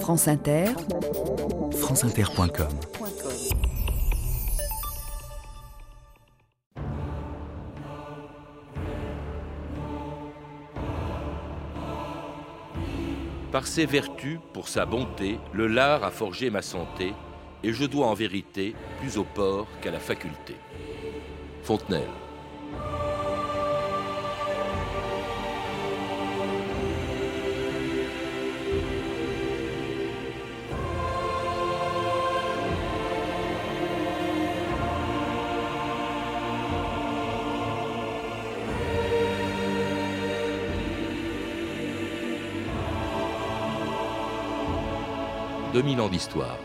France Inter, franceinter.com Par ses vertus, pour sa bonté, le lard a forgé ma santé, et je dois en vérité plus au port qu'à la faculté. Fontenelle. « 2000 ans d'histoire.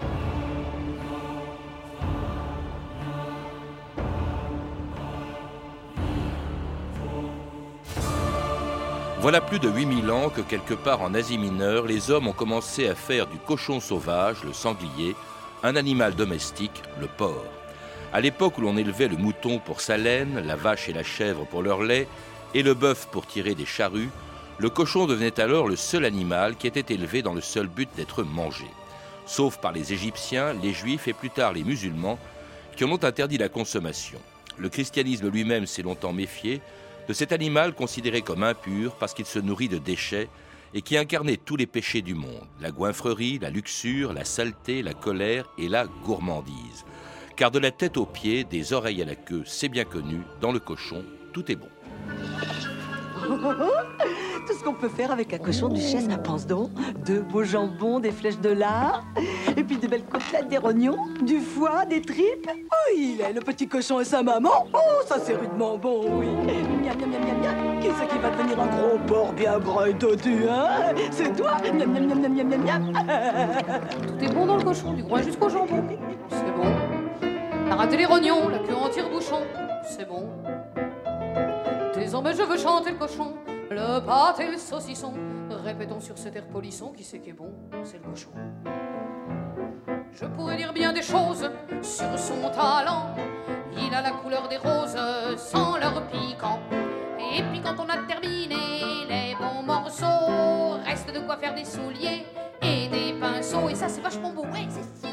Voilà plus de 8000 ans que quelque part en Asie mineure, les hommes ont commencé à faire du cochon sauvage, le sanglier, un animal domestique, le porc. À l'époque où l'on élevait le mouton pour sa laine, la vache et la chèvre pour leur lait, et le bœuf pour tirer des charrues, le cochon devenait alors le seul animal qui était élevé dans le seul but d'être mangé. Sauf par les Égyptiens, les Juifs et plus tard les musulmans, qui en ont interdit la consommation. Le christianisme lui-même s'est longtemps méfié de cet animal considéré comme impur parce qu'il se nourrit de déchets et qui incarnait tous les péchés du monde, la goinfrerie, la luxure, la saleté, la colère et la gourmandise. Car de la tête aux pieds, des oreilles à la queue, c'est bien connu, dans le cochon, tout est bon. Tout ce qu'on peut faire avec un cochon duchesse, pense donc. Deux beaux jambons, des flèches de lard, et puis des belles côtelettes, des rognons, du foie, des tripes. Oh, il est le petit cochon et sa maman. Oh, ça c'est rudement bon, oui. Miam, miam, miam, miam, miam. Qui c'est qui va devenir un gros porc bien gras et dodu, hein? C'est toi Tout est bon dans le cochon, du groin jusqu'au jambon. C'est bon. T'as raté les rognons, la queue en tire-bouchon. C'est bon. Désormais je veux chanter le cochon, le pâté et le saucisson. Répétons sur cet air polisson qui c'est qui est bon, c'est le cochon. Je pourrais dire bien des choses sur son talent. Il a la couleur des roses sans leur piquant. Et puis quand on a terminé les bons morceaux, reste de quoi faire des souliers et des pinceaux. Et ça c'est vachement beau, ouais, c'est.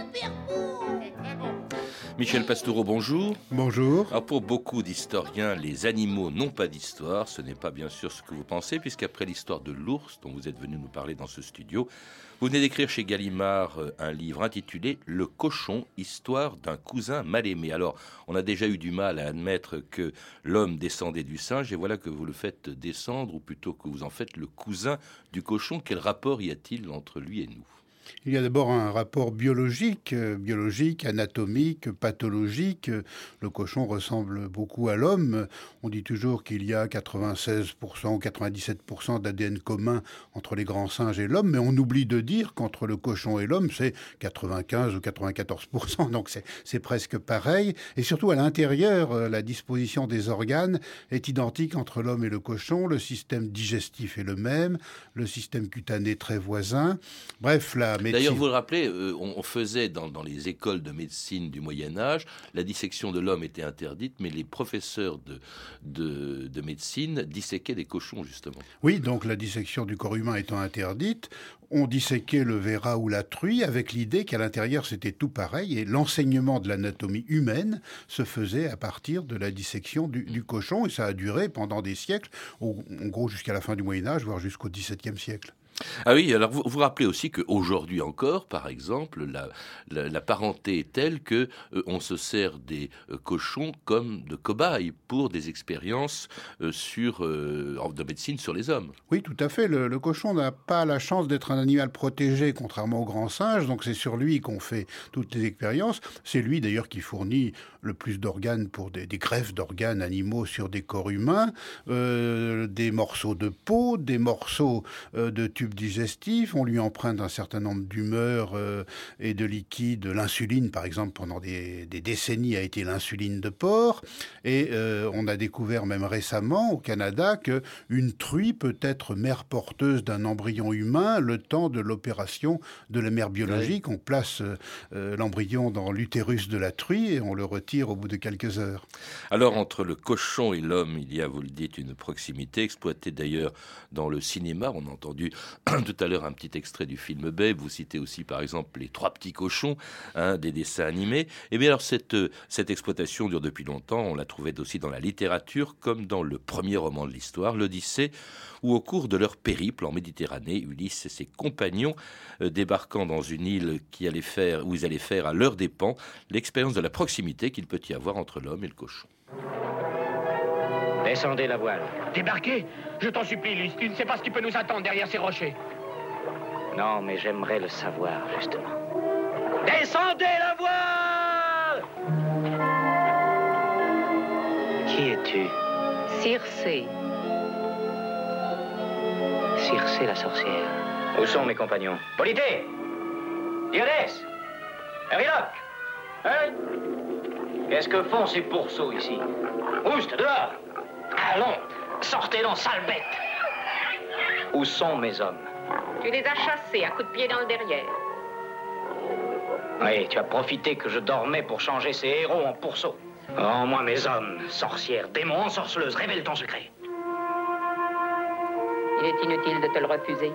Michel Pastoureau, bonjour. Bonjour. Alors pour beaucoup d'historiens, les animaux n'ont pas d'histoire. Ce n'est pas bien sûr ce que vous pensez, puisqu'après l'histoire de l'ours, dont vous êtes venu nous parler dans ce studio, vous venez d'écrire chez Gallimard euh, un livre intitulé Le cochon, histoire d'un cousin mal aimé. Alors, on a déjà eu du mal à admettre que l'homme descendait du singe, et voilà que vous le faites descendre, ou plutôt que vous en faites le cousin du cochon. Quel rapport y a-t-il entre lui et nous? Il y a d'abord un rapport biologique, euh, biologique, anatomique, pathologique. Le cochon ressemble beaucoup à l'homme. On dit toujours qu'il y a 96% ou 97% d'ADN commun entre les grands singes et l'homme, mais on oublie de dire qu'entre le cochon et l'homme, c'est 95 ou 94%. Donc c'est presque pareil. Et surtout à l'intérieur, euh, la disposition des organes est identique entre l'homme et le cochon. Le système digestif est le même, le système cutané très voisin. Bref, la D'ailleurs, vous le rappelez, euh, on, faisait dans, les écoles de médecine du Moyen Âge, la dissection de l'homme était interdite, mais les professeurs de, de, médecine disséquaient des cochons, justement. Oui, donc la dissection du corps humain étant interdite, on disséquait le verra ou la truie avec l'idée qu'à l'intérieur c'était tout pareil et l'enseignement de l'anatomie humaine se faisait à partir de la dissection du, du cochon et ça a duré pendant des siècles, en gros jusqu'à la fin du Moyen Âge, voire jusqu'au XVIIe siècle. Ah oui, alors vous vous rappelez aussi qu'aujourd'hui encore, par exemple, la, la, parenté est telle que euh, on se sert des euh, cochons comme de cobayes pour des expériences euh, sur de médecine sur les hommes. Oui, tout à fait. Le, cochon n'a pas la chance d'être un animal protégé, contrairement au grand singe. Donc c'est sur lui qu'on fait toutes les expériences. C'est lui d'ailleurs qui fournit le plus d'organes pour des, des greffes d'organes animaux sur des corps humains, des morceaux de peau, des morceaux de tubes digestif, on lui emprunte un certain nombre d'humeurs euh, et de liquides. L'insuline, par exemple, pendant des, décennies a été l'insuline de porc. Et euh, on a découvert même récemment au Canada que une truie peut être mère porteuse d'un embryon humain le temps de l'opération de la mère biologique. On place euh, l'embryon dans l'utérus de la truie et on le retire au bout de quelques heures. Alors entre le cochon et l'homme, il y a, vous le dites, une proximité exploitée d'ailleurs dans le cinéma. On a entendu tout à l'heure un petit extrait du film Babe, vous citez aussi par exemple les trois petits cochons hein, des dessins animés. Et eh bien alors cette, cette exploitation dure depuis longtemps, on la trouvait aussi dans la littérature comme dans le premier roman de l'histoire, l'Odyssée, où au cours de leur périple en Méditerranée, Ulysse et ses compagnons euh, débarquant dans une île qui allait faire, où ils allaient faire à leur dépens l'expérience de la proximité qu'il peut y avoir entre l'homme et le cochon. Descendez la voile. Débarquez. Je t'en supplie, Ulysse, tu ne sais pas ce qui peut nous attendre derrière ces rochers. Non, mais j'aimerais le savoir, justement. Descendez la voile. Qui es-tu? Circé. Circé la sorcière. Où sont mes compagnons? Polité. Diodès Ariloque. Hein? Qu'est-ce que font ces pourceaux ici? Ouste, dehors Allons, sortez donc, sale bête Où sont mes hommes? Tu les as chassés à coups de pied dans le derrière. Oui, tu as profité que je dormais pour changer ces héros en pourceaux. Rends-moi mes hommes, sorcière, démon, sorceleuse, révèle ton secret. Il est inutile de te le refuser.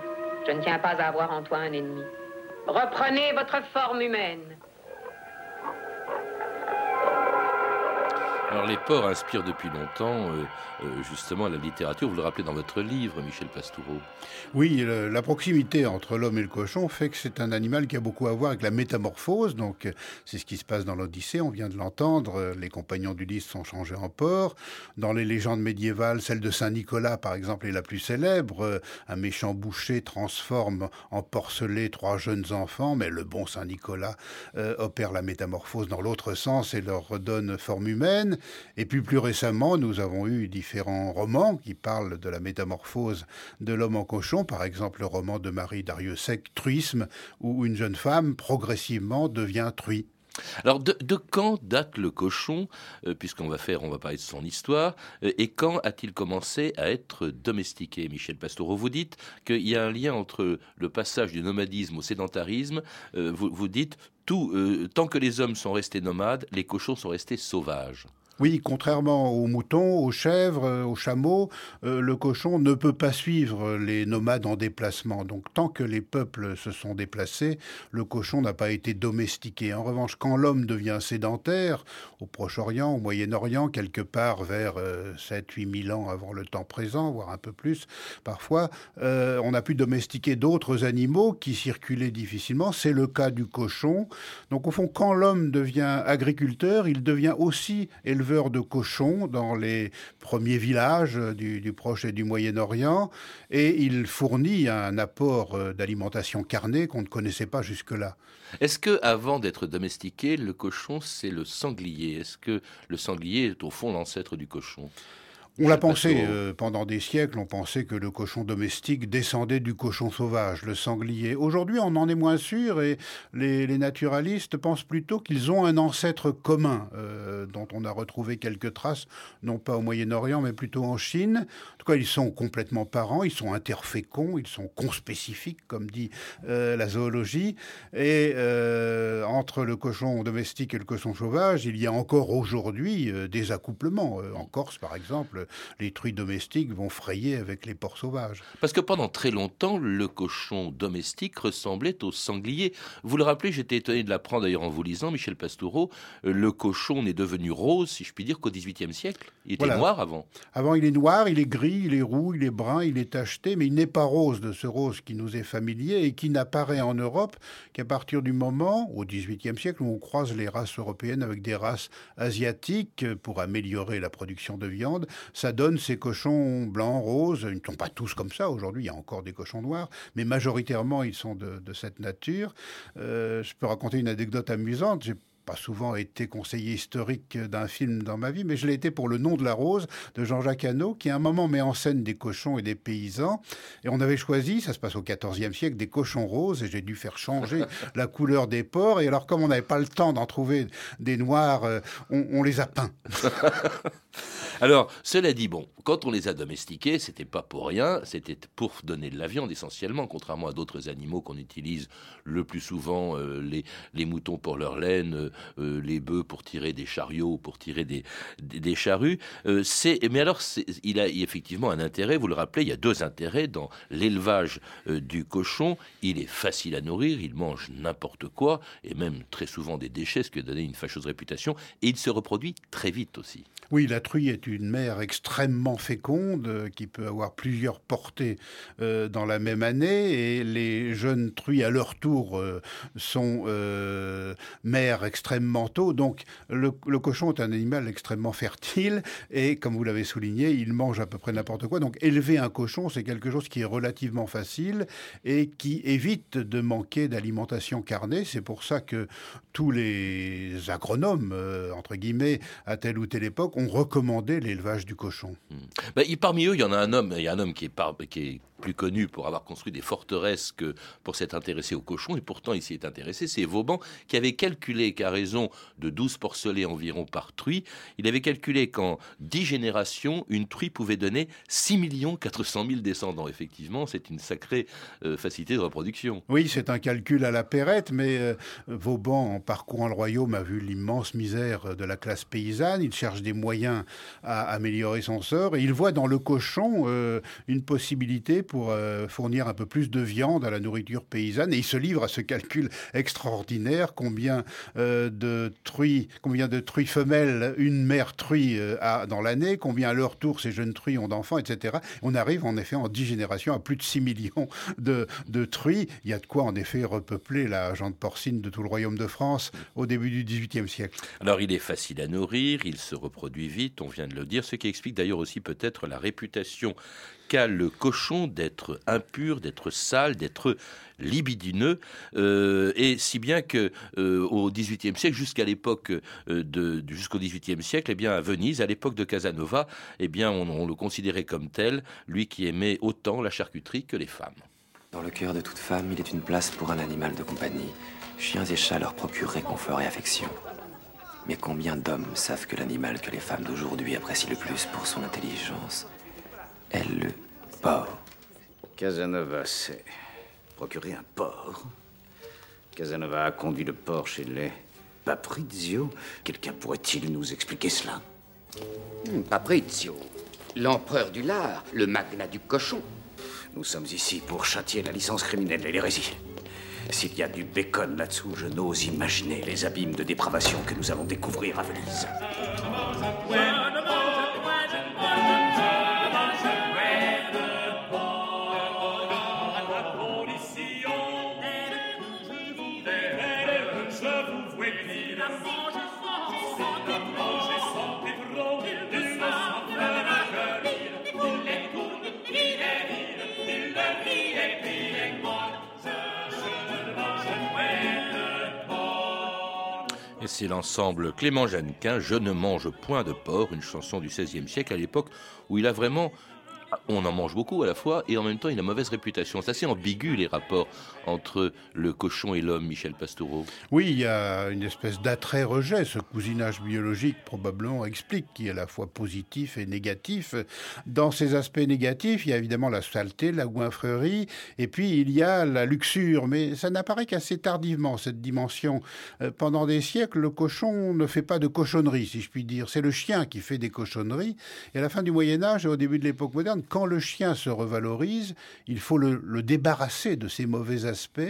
Je ne tiens pas à avoir en toi un ennemi. Reprenez votre forme humaine. Alors les porcs inspirent depuis longtemps euh, euh, justement la littérature. Vous le rappelez dans votre livre, Michel Pastoureau. Oui, la proximité entre l'homme et le cochon fait que c'est un animal qui a beaucoup à voir avec la métamorphose. Donc c'est ce qui se passe dans l'Odyssée. On vient de l'entendre. Les compagnons d'Ulysse sont changés en porcs. Dans les légendes médiévales, celle de Saint Nicolas, par exemple, est la plus célèbre. Un méchant boucher transforme en porcelet trois jeunes enfants, mais le bon Saint Nicolas euh, opère la métamorphose dans l'autre sens et leur redonne forme humaine. Et puis plus récemment, nous avons eu différents romans qui parlent de la métamorphose de l'homme en cochon, par exemple le roman de Marie Dariussec, Truisme, où une jeune femme progressivement devient truie. Alors, de, quand date le cochon, euh, puisqu'on va faire, on va parler de son histoire, euh, et quand a-t-il commencé à être domestiqué, Michel Pastoureau Vous dites qu'il y a un lien entre le passage du nomadisme au sédentarisme. Euh, vous, vous, dites tout, tant que les hommes sont restés nomades, les cochons sont restés sauvages. Oui, contrairement aux moutons, aux chèvres, euh, aux chameaux, euh, le cochon ne peut pas suivre les nomades en déplacement. Donc tant que les peuples se sont déplacés, le cochon n'a pas été domestiqué. En revanche, quand l'homme devient sédentaire, au Proche-Orient, au Moyen-Orient, quelque part vers 7-8 000 ans avant le temps présent, voire un peu plus parfois, euh, on a pu domestiquer d'autres animaux qui circulaient difficilement. C'est le cas du cochon. Donc au fond, quand l'homme devient agriculteur, il devient aussi éleveur de cochons dans les premiers villages du, Proche et du Moyen-Orient et il fournit un apport euh, d'alimentation carnée qu'on ne connaissait pas jusque-là. Est-ce que avant d'être domestiqué, le cochon c'est le sanglier? Est-ce que le sanglier est au fond l'ancêtre du cochon? On l'a pensé euh, pendant des siècles, on pensait que le cochon domestique descendait du cochon sauvage, le sanglier. Aujourd'hui, on en est moins sûr et les, naturalistes pensent plutôt qu'ils ont un ancêtre commun, euh, dont on a retrouvé quelques traces, non pas au Moyen-Orient, mais plutôt en Chine. En tout cas, ils sont complètement parents, ils sont interféconds, ils sont conspécifiques, comme dit euh, la zoologie. Et entre le cochon domestique et le cochon sauvage, il y a encore aujourd'hui des accouplements. en Corse, par exemple, les truies domestiques vont frayer avec les porcs sauvages. Parce que pendant très longtemps, le cochon domestique ressemblait au sanglier. Vous le rappelez, j'étais étonné de l'apprendre d'ailleurs en vous lisant, Michel Pastoureau, euh, le cochon n'est devenu rose, si je puis dire, qu'au XVIIIe siècle. Il était noir avant. Avant, il est noir, il est gris, il est roux, il est brun, il est tacheté, mais il n'est pas rose de ce rose qui nous est familier et qui n'apparaît en Europe qu'à partir du moment, au XVIIIe siècle, où on croise les races européennes avec des races asiatiques pour améliorer la production de viande ça donne ces cochons blancs, roses. Ils ne sont pas tous comme ça. Aujourd'hui, il y a encore des cochons noirs, mais majoritairement, ils sont de, cette nature. Euh, je peux raconter une anecdote amusante. J'ai pas souvent été conseiller historique d'un film dans ma vie, mais je l'ai été pour Le nom de la rose de Jean-Jacques Hano, qui à un moment met en scène des cochons et des paysans. Et on avait choisi, ça se passe au XIVe siècle, des cochons roses, et j'ai dû faire changer la couleur des porcs. Et alors, comme on n'avait pas le temps d'en trouver des noirs, euh, on, on les a peints. Alors, cela dit, bon, quand on les a domestiqués, c'était pas pour rien, c'était pour donner de la viande essentiellement, contrairement à d'autres animaux qu'on utilise le plus souvent, euh, les, moutons pour leur laine, euh, euh, les bœufs pour tirer des chariots, pour tirer des, charrues. mais alors, il a effectivement un intérêt, vous le rappelez, il y a deux intérêts dans l'élevage du cochon. Il est facile à nourrir, il mange n'importe quoi, et même très souvent des déchets, ce qui a donné une fâcheuse réputation, et il se reproduit très vite aussi. Oui, la truie est une mère extrêmement féconde euh, qui peut avoir plusieurs portées euh, dans la même année et les jeunes truies à leur tour euh, sont mères extrêmement tôt. Donc le, cochon est un animal extrêmement fertile et comme vous l'avez souligné, il mange à peu près n'importe quoi. Donc élever un cochon, c'est quelque chose qui est relativement facile et qui évite de manquer d'alimentation carnée. C'est pour ça que tous les agronomes, entre guillemets, à telle ou telle époque, recommandé l'élevage du cochon. Hmm. Ben, parmi eux, il y en a un homme, il y a un homme qui est, qui est plus connu pour avoir construit des forteresses que pour s'être intéressé aux cochons, et pourtant il s'y est intéressé, c'est Vauban qui avait calculé qu'à raison de 12 porcelets environ par truie, il avait calculé qu'en 10 générations, une truie pouvait donner 6 400 000 descendants. Effectivement, c'est une sacrée euh, facilité de reproduction. Oui, c'est un calcul à la perrette, mais euh, Vauban, en parcourant le royaume, a vu l'immense misère de la classe paysanne, il cherche des moyens à améliorer son sort, et il voit dans le cochon euh, une possibilité pour euh, fournir un peu plus de viande à la nourriture paysanne. Et il se livre à ce calcul extraordinaire combien euh, de truies, combien de truies femelles une mère truie euh, a dans l'année, combien à leur tour ces jeunes truies ont d'enfants, etc. On arrive en effet en dix générations à plus de 6 millions de, de truies. Il y a de quoi en effet repeupler la jante porcine de tout le royaume de France au début du XVIIIe siècle. Alors il est facile à nourrir, il se reproduit vite, on vient de le dire, ce qui explique d'ailleurs aussi peut-être la réputation le cochon d'être impur, d'être sale, d'être libidineux, euh, et si bien que euh, au XVIIIe siècle, jusqu'à l'époque euh, de, jusqu'au XVIIIe siècle, eh bien à Venise, à l'époque de Casanova, eh bien on, on le considérait comme tel, lui qui aimait autant la charcuterie que les femmes. Dans le cœur de toute femme, il est une place pour un animal de compagnie. Chiens et chats leur procurent réconfort et affection. Mais combien d'hommes savent que l'animal que les femmes d'aujourd'hui apprécient le plus pour son intelligence est le porc. Casanova s'est procuré un porc. Casanova a conduit le porc chez les Paprizio. Quelqu'un pourrait-il nous expliquer cela? Hmm, Paprizio, l'empereur du lard, le magnat du cochon. Nous sommes ici pour châtier la licence criminelle et l'hérésie. S'il y a du bacon là-dessous, je n'ose imaginer les abîmes de dépravation que nous allons découvrir à Venise. C'est l'ensemble Clément Jeannequin, Je ne mange point de porc, une chanson du XVIe siècle, à l'époque où il a vraiment on en mange beaucoup à la fois et en même temps il a mauvaise réputation. C'est assez ambigu les rapports entre le cochon et l'homme, Michel Pastoureau. Oui, il y a une espèce d'attrait-rejet. Ce cousinage biologique probablement explique qui est à la fois positif et négatif. Dans ces aspects négatifs, il y a évidemment la saleté, la goinfrerie et puis il y a la luxure. Mais ça n'apparaît qu'assez tardivement, cette dimension. Euh, pendant des siècles, le cochon ne fait pas de cochonnerie, si je puis dire. C'est le chien qui fait des cochonneries. Et à la fin du Moyen Âge et au début de l'époque moderne, quand le chien se revalorise, il faut le, débarrasser de ses mauvais aspects.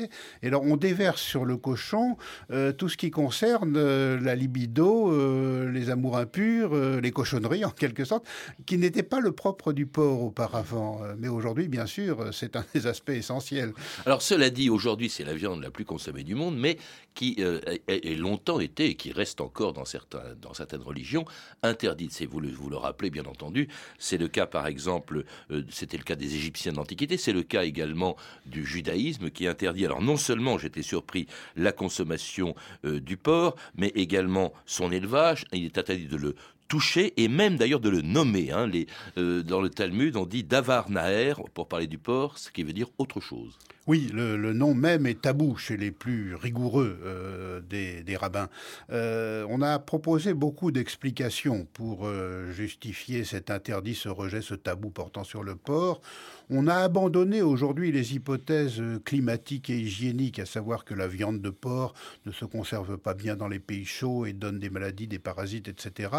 Et alors, on déverse sur le cochon euh, tout ce qui concerne euh, la libido, euh, les amours impurs, les cochonneries, en quelque sorte, qui n'était pas le propre du porc auparavant. Mais aujourd'hui, bien sûr, c'est un des aspects essentiels. Alors, cela dit, aujourd'hui, c'est la viande la plus consommée du monde, mais qui a longtemps été, et qui reste encore dans, certains, dans certaines religions, interdite. C'est, vous le, vous le rappelez, bien entendu, c'est le cas, par exemple, c'était le cas des Égyptiens d'Antiquité, c'est le cas également du judaïsme qui interdit, alors non seulement, j'étais surpris, la consommation euh, du porc, mais également son élevage. Il est interdit de le toucher et même d'ailleurs de le nommer. Hein. Euh, dans le Talmud, on dit davar naer pour parler du porc, ce qui veut dire autre chose. Oui, le, nom même est tabou chez les plus rigoureux euh, des, rabbins. Euh, on a proposé beaucoup d'explications pour justifier cet interdit, ce rejet, ce tabou portant sur le porc. On a abandonné aujourd'hui les hypothèses climatiques et hygiéniques, à savoir que la viande de porc ne se conserve pas bien dans les pays chauds et donne des maladies, des parasites, etc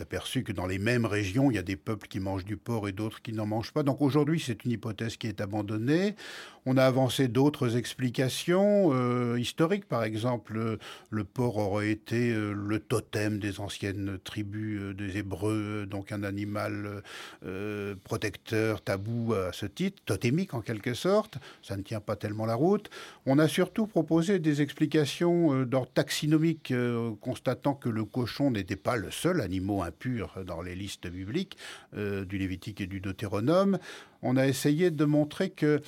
aperçu que dans les mêmes régions, il y a des peuples qui mangent du porc et d'autres qui n'en mangent pas. Donc aujourd'hui, c'est une hypothèse qui est abandonnée. On a avancé d'autres explications euh, historiques. Par exemple, le porc aurait été euh, le totem des anciennes tribus euh, des Hébreux, donc un animal protecteur, tabou à ce titre, totémique en quelque sorte. Ça ne tient pas tellement la route. On a surtout proposé des explications d'ordre taxinomique, constatant que le cochon n'était pas le seul animal impur dans les listes bibliques du Lévitique et du Deutéronome. On a essayé de montrer que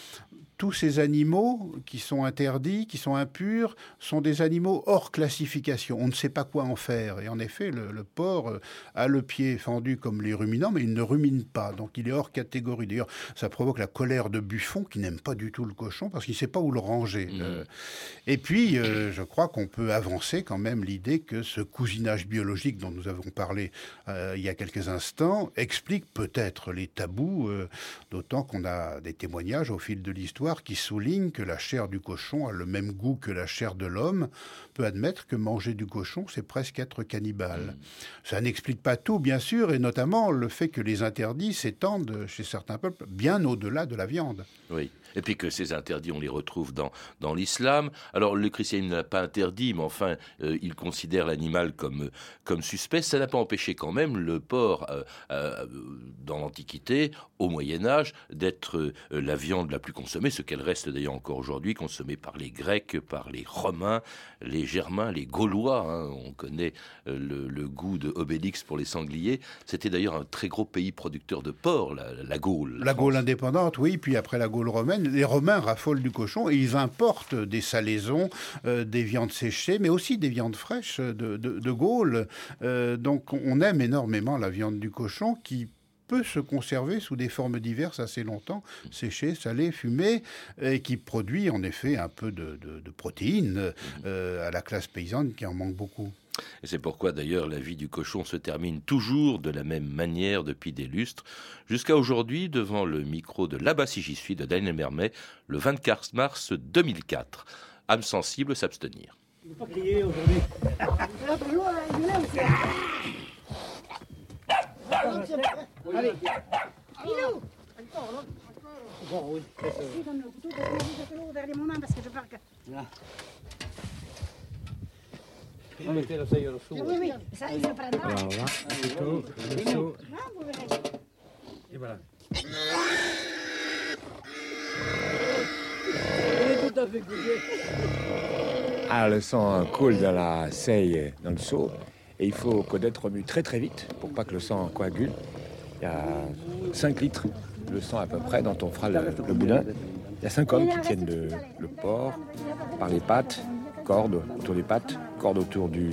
tous ces animaux qui sont interdits, qui sont impurs, sont des animaux hors classification. On ne sait pas quoi en faire. Et en effet, le, porc euh, a le pied fendu comme les ruminants, mais il ne rumine pas. Donc il est hors catégorie. D'ailleurs, ça provoque la colère de Buffon, qui n'aime pas du tout le cochon, parce qu'il ne sait pas où le ranger. Mmh. Euh, et puis, euh, je crois qu'on peut avancer quand même l'idée que ce cousinage biologique dont nous avons parlé il y a quelques instants explique peut-être les tabous, d'autant qu'on a des témoignages au fil de l'histoire qui souligne que la chair du cochon a le même goût que la chair de l'homme, peut admettre que manger du cochon, c'est presque être cannibale. Mm. Ça n'explique pas tout, bien sûr, et notamment le fait que les interdits s'étendent chez certains peuples bien au-delà de la viande. Oui. Et puis que ces interdits, on les retrouve dans, dans l'islam. Alors le christianisme n'a pas interdit, mais enfin, euh, il considère l'animal comme, comme suspect. Ça n'a pas empêché quand même le porc, euh, euh, dans l'Antiquité, au Moyen Âge, d'être la viande la plus consommée, ce qu'elle reste d'ailleurs encore aujourd'hui, consommée par les Grecs, par les Romains, les Germains, les Gaulois. Hein. On connaît le, goût de Obélix pour les sangliers. C'était d'ailleurs un très gros pays producteur de porc, la, la Gaule. La, la Gaule indépendante, oui, puis après la Gaule romaine les Romains raffolent du cochon et ils importent des salaisons, euh, des viandes séchées, mais aussi des viandes fraîches de, de, Gaule. Euh, donc on aime énormément la viande du cochon qui peut se conserver sous des formes diverses assez longtemps, séchée, salée, fumée, et qui produit en effet un peu de, protéines euh, à la classe paysanne qui en manque beaucoup. Et c'est pourquoi d'ailleurs la vie du cochon se termine toujours de la même manière depuis des lustres, jusqu'à aujourd'hui devant le micro de Là-bas si j'y suis de Daniel Mermet, le 24 mars 2004. Âme sensible s'abstenir. pas crier aujourd'hui. Allez. Bon, oui. Donne le couteau, derrière mon main parce que je parle su. Oui, oui, ça, il prendra. Brava. Su, su. Et voilà. Ah, le sang coule dans la seille, dans le seau. Et il faut connaître remue très très vite pour pas que le sang coagule. Il y a 5 litres de sang à peu près dont on fera le, le boudin. Il y a 5 hommes qui tiennent le, le porc par les pattes corde autour des pattes, corde autour du,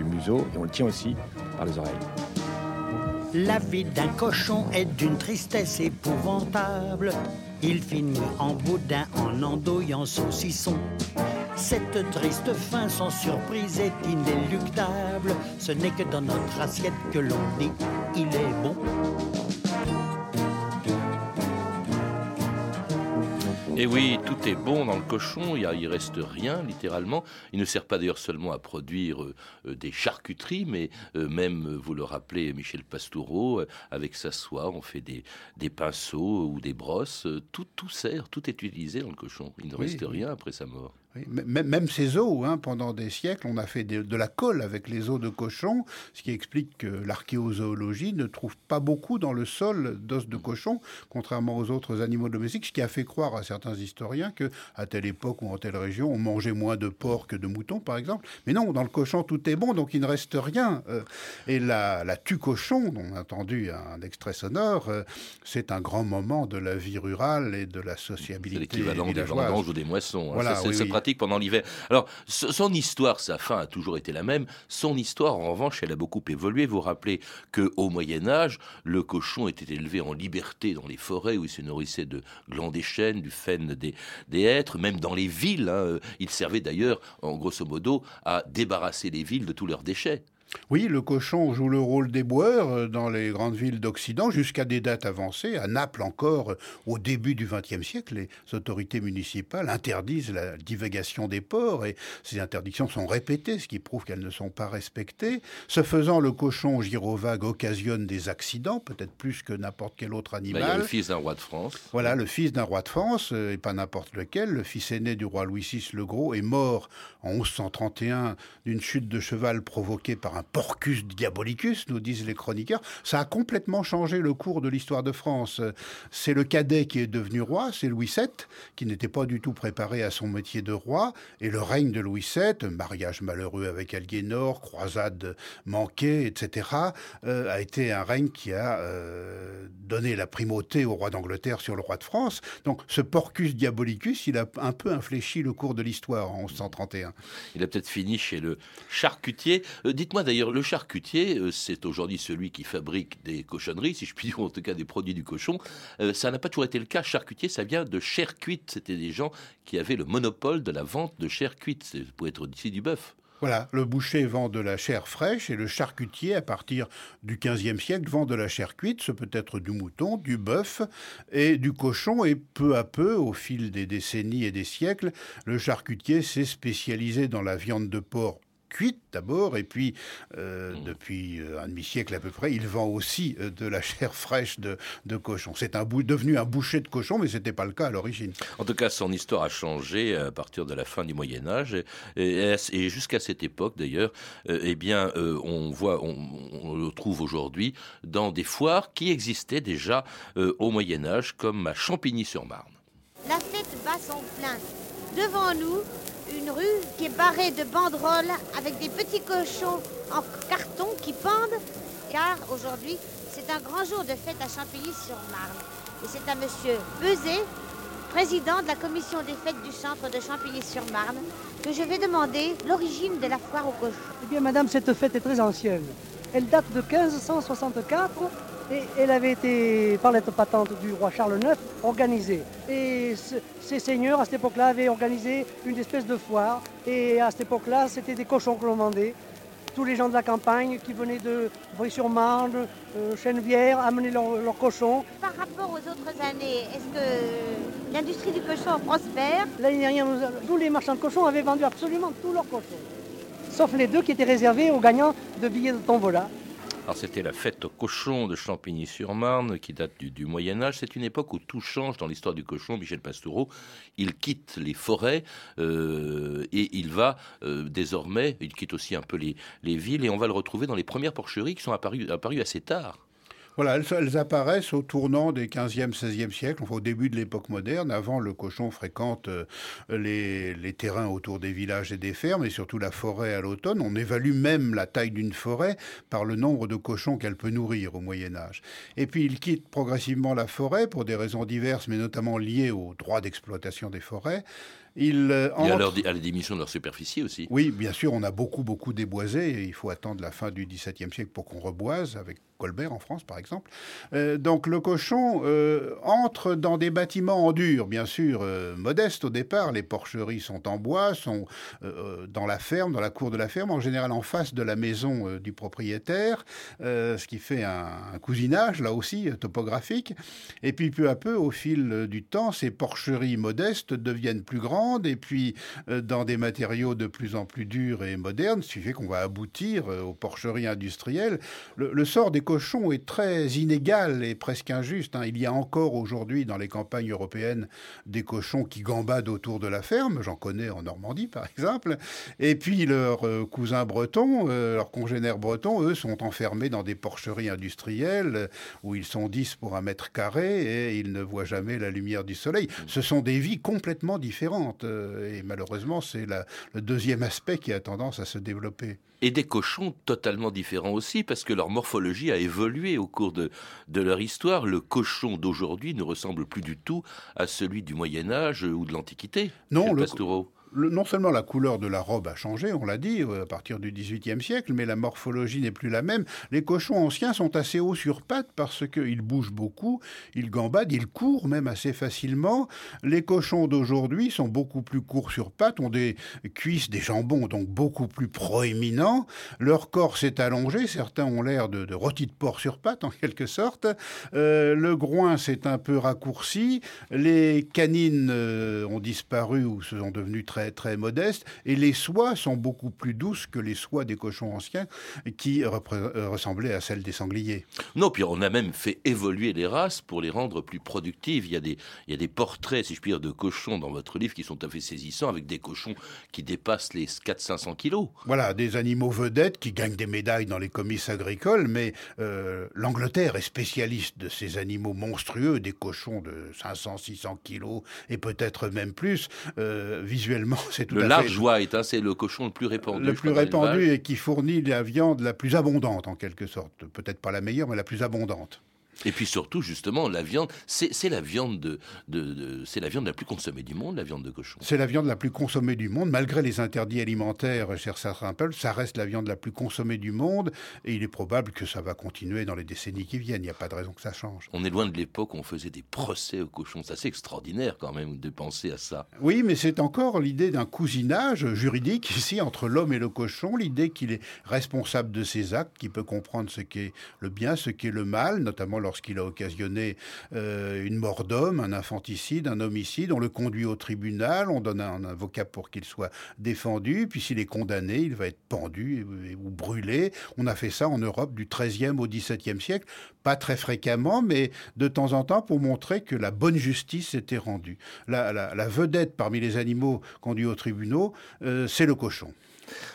museau, et on le tient aussi par les oreilles. La vie d'un cochon est d'une tristesse épouvantable. Il finit en boudin en andouillant saucisson. Cette triste fin sans surprise est inéluctable. Ce n'est que dans notre assiette que l'on dit il est bon. Et oui, tout est bon dans le cochon, il, ne reste rien, littéralement. Il ne sert pas d'ailleurs seulement à produire euh, euh, des charcuteries, mais euh, même, vous le rappelez, Michel Pastoureau, avec sa soie, on fait des, des pinceaux ou des brosses. tout, tout sert, tout est utilisé dans le cochon. Il ne reste rien après sa mort. Même ces os, hein, pendant des siècles, on a fait de, la colle avec les os de cochon, ce qui explique que l'archéozoologie ne trouve pas beaucoup dans le sol d'os de cochon, contrairement aux autres animaux domestiques, ce qui a fait croire à certains historiens que à telle époque ou en telle région, on mangeait moins de porc que de mouton, par exemple. Mais non, dans le cochon, tout est bon, donc il ne reste rien. Euh. et la, la tue-cochon, dont on a entendu un extrait sonore, euh, c'est un grand moment de la vie rurale et de la sociabilité. C'est l'équivalent des vendanges ou des moissons. Hein. Voilà, pendant l'hiver. Alors, son histoire, sa fin a toujours été la même. Son histoire, en revanche, elle a beaucoup évolué. Vous rappelez que au Moyen Âge, le cochon était élevé en liberté dans les forêts où il se nourrissait de glands des chênes, du faîne des, des hêtres, même dans les villes. Hein. Il servait d'ailleurs, en grosso modo, à débarrasser les villes de tous leurs déchets. Oui, le cochon joue le rôle des boueurs euh, dans les grandes villes d'Occident jusqu'à des dates avancées. À Naples encore, euh, au début du XXe siècle, les autorités municipales interdisent la divagation des porcs et ces interdictions sont répétées, ce qui prouve qu'elles ne sont pas respectées. Ce faisant, le cochon gyrovague occasionne des accidents, peut-être plus que n'importe quel autre animal. Bah, il y a le fils d'un roi de France. Voilà, le fils d'un roi de France, euh, et pas n'importe lequel. Le fils aîné du roi Louis VI le Gros est mort en 1131 d'une chute de cheval provoquée par un porcus diabolicus, nous disent les chroniqueurs. Ça a complètement changé le cours de l'histoire de France. C'est le cadet qui est devenu roi, c'est Louis VII, qui n'était pas du tout préparé à son métier de roi. Et le règne de Louis VII, mariage malheureux avec Aliénor, croisade manquée, etc., euh, a été un règne qui a euh, donné la primauté au roi d'Angleterre sur le roi de France. Donc ce porcus diabolicus, il a un peu infléchi le cours de l'histoire en 1131. Il a peut-être fini chez le charcutier. Euh, dites-moi d'ailleurs, le charcutier, euh, c'est aujourd'hui celui qui fabrique des cochonneries, si je puis dire, en tout cas des produits du cochon. Euh, ça n'a pas toujours été le cas. Charcutier, ça vient de chair cuite. C'était des gens qui avaient le monopole de la vente de chair cuite. Ça pouvait être d'ici du bœuf. Voilà, le boucher vend de la chair fraîche et le charcutier, à partir du XVe siècle, vend de la chair cuite. Ce peut être du mouton, du bœuf et du cochon. Et peu à peu, au fil des décennies et des siècles, le charcutier s'est spécialisé dans la viande de porc cuite d'abord, et puis euh, mmh. depuis euh, un demi-siècle à peu près, il vend aussi euh, de la chair fraîche de, cochon. C'est un devenu un boucher de cochon, mais ce n'était pas le cas à l'origine. En tout cas, son histoire a changé à partir de la fin du Moyen Âge, et, jusqu'à cette époque d'ailleurs, eh bien, on voit, on, le trouve aujourd'hui dans des foires qui existaient déjà au Moyen Âge, comme à Champigny-sur-Marne. La fête bat son plein. Devant nous, une rue qui est barrée de banderoles avec des petits cochons en carton qui pendent, car aujourd'hui, c'est un grand jour de fête à Champigny-sur-Marne. Et c'est à monsieur Bezet, président de la commission des fêtes du centre de Champigny-sur-Marne, que je vais demander l'origine de la foire aux cochons. Eh bien, madame, cette fête est très ancienne. Elle date de 1564 et elle avait été, par lettre patente du roi Charles IX, organisée. Et ces seigneurs, à cette époque-là, avaient organisé une espèce de foire. Et à cette époque-là, c'était des cochons que l'on vendait. Tous les gens de la campagne qui venaient de Brie-sur-Marne, euh, Chenevière, amenaient leurs cochons. Par rapport aux autres années, est-ce que l'industrie du cochon prospère? L'année dernière, tous les marchands de cochons avaient vendu absolument tous leurs cochons. Sauf les deux qui étaient réservés aux gagnants de billets de tombola. Alors c'était la fête au cochon de Champigny-sur-Marne qui date du, Moyen Âge. C'est une époque où tout change dans l'histoire du cochon. Michel Pastoureau, il quitte les forêts euh, et il va euh, désormais, il quitte aussi un peu les, villes et on va le retrouver dans les premières porcheries qui sont apparues assez tard. Voilà, elles, apparaissent au tournant des 15e, 16e siècles, enfin, au début de l'époque moderne. Avant, le cochon fréquente euh, les, les, terrains autour des villages et des fermes, et surtout la forêt à l'automne. On évalue même la taille d'une forêt par le nombre de cochons qu'elle peut nourrir au Moyen Âge. Et puis, il quitte progressivement la forêt pour des raisons diverses, mais notamment liées au droit d'exploitation des forêts. Il, euh, Et à, la diminution de leur superficie aussi. Oui, bien sûr, on a beaucoup, beaucoup déboisé. Et il faut attendre la fin du XVIIe siècle pour qu'on reboise, avec Colbert en France, par exemple. Euh, donc le cochon euh, entre dans des bâtiments en dur, bien sûr, modestes au départ. Les porcheries sont en bois, sont dans la ferme, dans la cour de la ferme, en général en face de la maison du propriétaire, ce qui fait un, un, cousinage, là aussi, topographique. Et puis peu à peu, au fil du temps, ces porcheries modestes deviennent plus grandes et puis euh, dans des matériaux de plus en plus durs et modernes, ce qui fait qu'on va aboutir euh, aux porcheries industrielles. Le, sort des cochons est très inégal et presque injuste. Hein. Il y a encore aujourd'hui dans les campagnes européennes des cochons qui gambadent autour de la ferme, j'en connais en Normandie par exemple, et puis leurs euh, cousins bretons, leurs congénères bretons, eux, sont enfermés dans des porcheries industrielles où ils sont 10 pour un mètre carré et ils ne voient jamais la lumière du soleil. Ce sont des vies complètement différentes. Euh, et malheureusement, c'est le deuxième aspect qui a tendance à se développer. Et des cochons totalement différents aussi, parce que leur morphologie a évolué au cours de, leur histoire. Le cochon d'aujourd'hui ne ressemble plus du tout à celui du Moyen Âge ou de l'Antiquité. Non, le, non seulement la couleur de la robe a changé, on l'a dit, euh, à partir du XVIIIe siècle, mais la morphologie n'est plus la même. Les cochons anciens sont assez hauts sur pattes parce qu'ils bougent beaucoup, ils gambadent, ils courent même assez facilement. Les cochons d'aujourd'hui sont beaucoup plus courts sur pattes, ont des cuisses, des jambons donc beaucoup plus proéminents. Leur corps s'est allongé, certains ont l'air de, rôtis de porc sur pattes en quelque sorte. Euh, le groin s'est un peu raccourci, les canines euh, ont disparu ou se sont devenues très très, modeste. Et les soies sont beaucoup plus douces que les soies des cochons anciens qui euh, ressemblaient à celles des sangliers. Non, puis on a même fait évoluer les races pour les rendre plus productives. Il y a des, il y a des portraits, si je puis dire, de cochons dans votre livre qui sont tout à fait saisissants, avec des cochons qui dépassent les 400-500 kilos. Voilà, des animaux vedettes qui gagnent des médailles dans les comices agricoles, mais euh, l'Angleterre est spécialiste de ces animaux monstrueux, des cochons de 500-600 kilos et peut-être même plus. Euh, visuellement, c'est Le large white, hein, c'est le cochon le plus répandu. Le plus répandu et qui fournit la viande la plus abondante, en quelque sorte. Peut-être pas la meilleure, mais la plus abondante. Et puis surtout, justement, la viande, c'est la viande de, de, c'est la viande la plus consommée du monde, la viande de cochon. C'est la viande la plus consommée du monde, malgré les interdits alimentaires, cher Sarrampel, ça reste la viande la plus consommée du monde, et il est probable que ça va continuer dans les décennies qui viennent. Il n'y a pas de raison que ça change. On est loin de l'époque où on faisait des procès aux cochons. C'est assez extraordinaire quand même de penser à ça. Oui, mais c'est encore l'idée d'un cousinage juridique ici entre l'homme et le cochon, l'idée qu'il est responsable de ses actes, qu'il peut comprendre ce qu'est le bien, ce qu'est le mal, notamment lorsqu'il a occasionné euh, une mort d'homme, un infanticide, un homicide. On le conduit au tribunal, on donne un, avocat pour qu'il soit défendu, puis s'il est condamné, il va être pendu ou brûlé. On a fait ça en Europe du XIIIe au XVIIe siècle, pas très fréquemment, mais de temps en temps pour montrer que la bonne justice était rendue. La, vedette parmi les animaux conduits aux tribunaux, euh, c'est le cochon.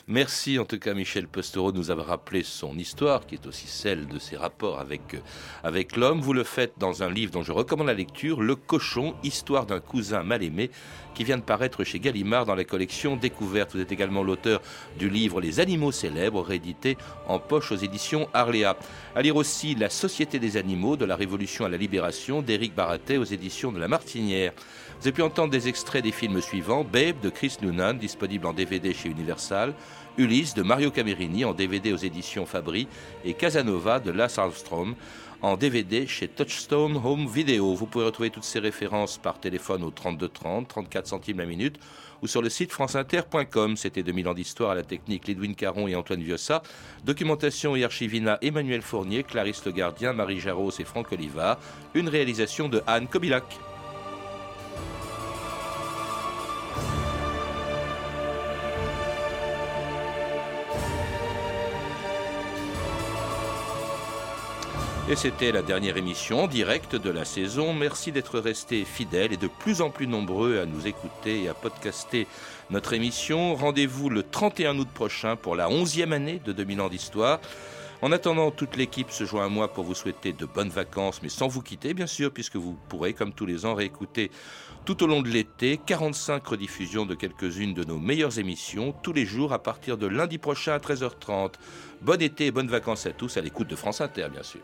Merci en tout cas Michel Postereau de nous avoir rappelé son histoire, qui est aussi celle de ses rapports avec, euh, avec l'homme. Vous le faites dans un livre dont je recommande la lecture, Le cochon, histoire d'un cousin mal aimé, qui vient de paraître chez Gallimard dans la collection Découverte. Vous êtes également l'auteur du livre Les animaux célèbres, réédité en poche aux éditions Arléa. À lire aussi La Société des animaux, de la Révolution à la Libération, d'Éric Baratet aux éditions de La Martinière. Vous avez pu entendre des extraits des films suivants Babe de Chris Noonan, disponible en DVD chez Universal, Ulysse de Mario Camerini en DVD aux éditions Fabry et Casanova de Lars Armstrong en DVD chez Touchstone Home Video. Vous pouvez retrouver toutes ces références par téléphone au 32 30, 34 centimes la minute ou sur le site franceinter.com. C'était 2000 ans d'histoire à la technique Lidwin Caron et Antoine Viossa. Documentation et archivina Emmanuel Fournier, Clarisse Le Gardien, Marie Jarros et Franck Oliva. Une réalisation de Anne Kobilac. Et c'était la dernière émission en direct de la saison. Merci d'être restés fidèles et de plus en plus nombreux à nous écouter et à podcaster notre émission. Rendez-vous le 31 août prochain pour la 11e année de 2000 ans d'histoire. En attendant, toute l'équipe se joint à moi pour vous souhaiter de bonnes vacances, mais sans vous quitter, bien sûr, puisque vous pourrez, comme tous les ans, réécouter tout au long de l'été 45 rediffusions de quelques-unes de nos meilleures émissions, tous les jours à partir de lundi prochain à 13h30. Bon été et bonnes vacances à tous, à l'écoute de France Inter, bien sûr.